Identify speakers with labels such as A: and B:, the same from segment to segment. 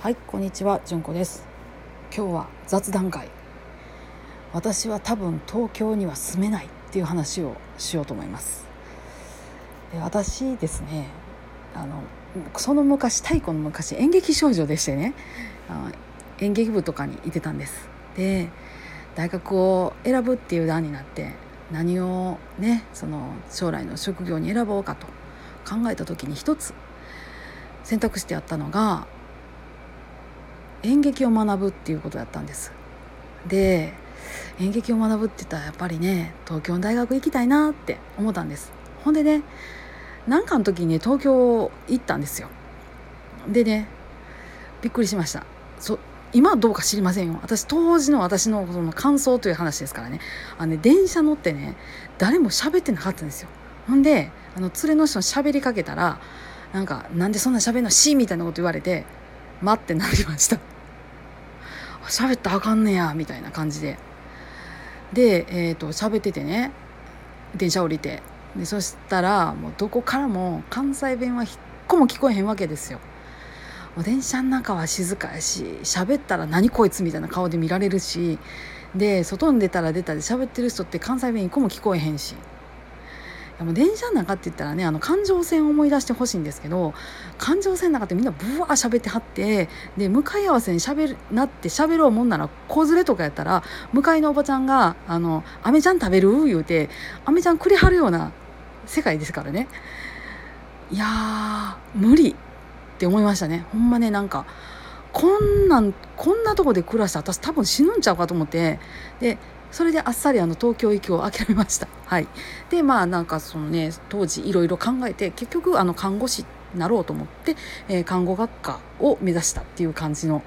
A: はいこんにちはじゅんこです。今日は雑談会。私は多分東京には住めないっていう話をしようと思います。で私ですねあのその昔太古の昔演劇少女でしてねあ演劇部とかにいてたんです。で大学を選ぶっていう段になって何をねその将来の職業に選ぼうかと考えた時に一つ選択してやったのが演劇を学ぶっていうことだったんです。で演劇を学ぶって言ったらやっぱりね東京の大学行きたいなって思ったんです。ほんでね何かの時にね東京行ったんですよ。でねびっくりしました。そ今はどうか知りませんよ。私当時の私のその感想という話ですからね。あのね電車乗ってね誰も喋ってなかったんですよ。ほんであの連れの人に喋りかけたらなんか「なんでそんな喋るの？し」みたいなこと言われて「待ってなりました。喋ったらあかんねやみたいな感じで。でえっ、ー、と喋っててね電車降りて。でそしたらもうどこからも関西弁は一個も聞こえへんわけですよ。もう電車の中は静かやし喋ったら何こいつみたいな顔で見られるし。で外に出たら出たで喋ってる人って関西弁一個も聞こえへんし。でも電車の中って言ったらねあの環状線を思い出してほしいんですけど環状線の中ってみんなブワー喋ってはってで向かい合わせにしゃべるなって喋ろうもんなら子連れとかやったら向かいのおばちゃんが「あのアメちゃん食べる?」言うてアメちゃんくれはるような世界ですからね。いや無理って思いましたね。ほんまねなんかこんなんこんなとこで暮らした私多分死ぬんちゃうかと思って。でそれであっさりあの東京行きを諦めました。はい、でまあなんかそのね当時いろいろ考えて結局あの看護師になろうと思って、えー、看護学科を目指したっていう感じの、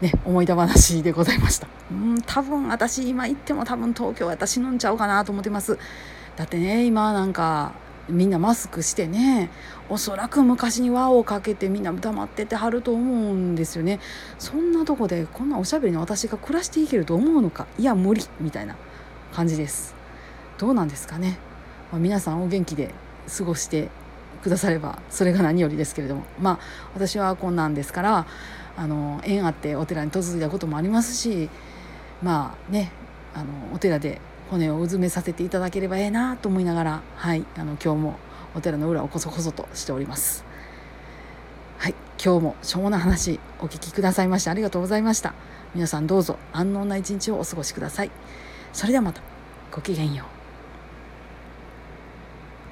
A: ね、思い出話でございました。うん多分私今行っても多分東京は私死ぬんちゃうかなと思ってます。だってね今なんかみんなマスクしてねおそらく昔に輪をかけてみんな黙っててはると思うんですよね。そんなとこでこんなおしゃべりの私が暮らしていけると思うのか？いや無理。みたいな感じです。どうなんですかね、まあ、皆さんお元気で過ごしてくださればそれが何よりですけれども。まあ私はこんなんですからあの縁あってお寺に嫁いだこともありますしまあねあのお寺で骨をうずめさせていただければええなと思いながら、はい、あの今日もお寺の裏をこそこそとしております。はい、今日もしょうもな話お聞きくださいましてありがとうございました。皆さんどうぞ安穏な一日をお過ごしください。それではまたごきげんよう。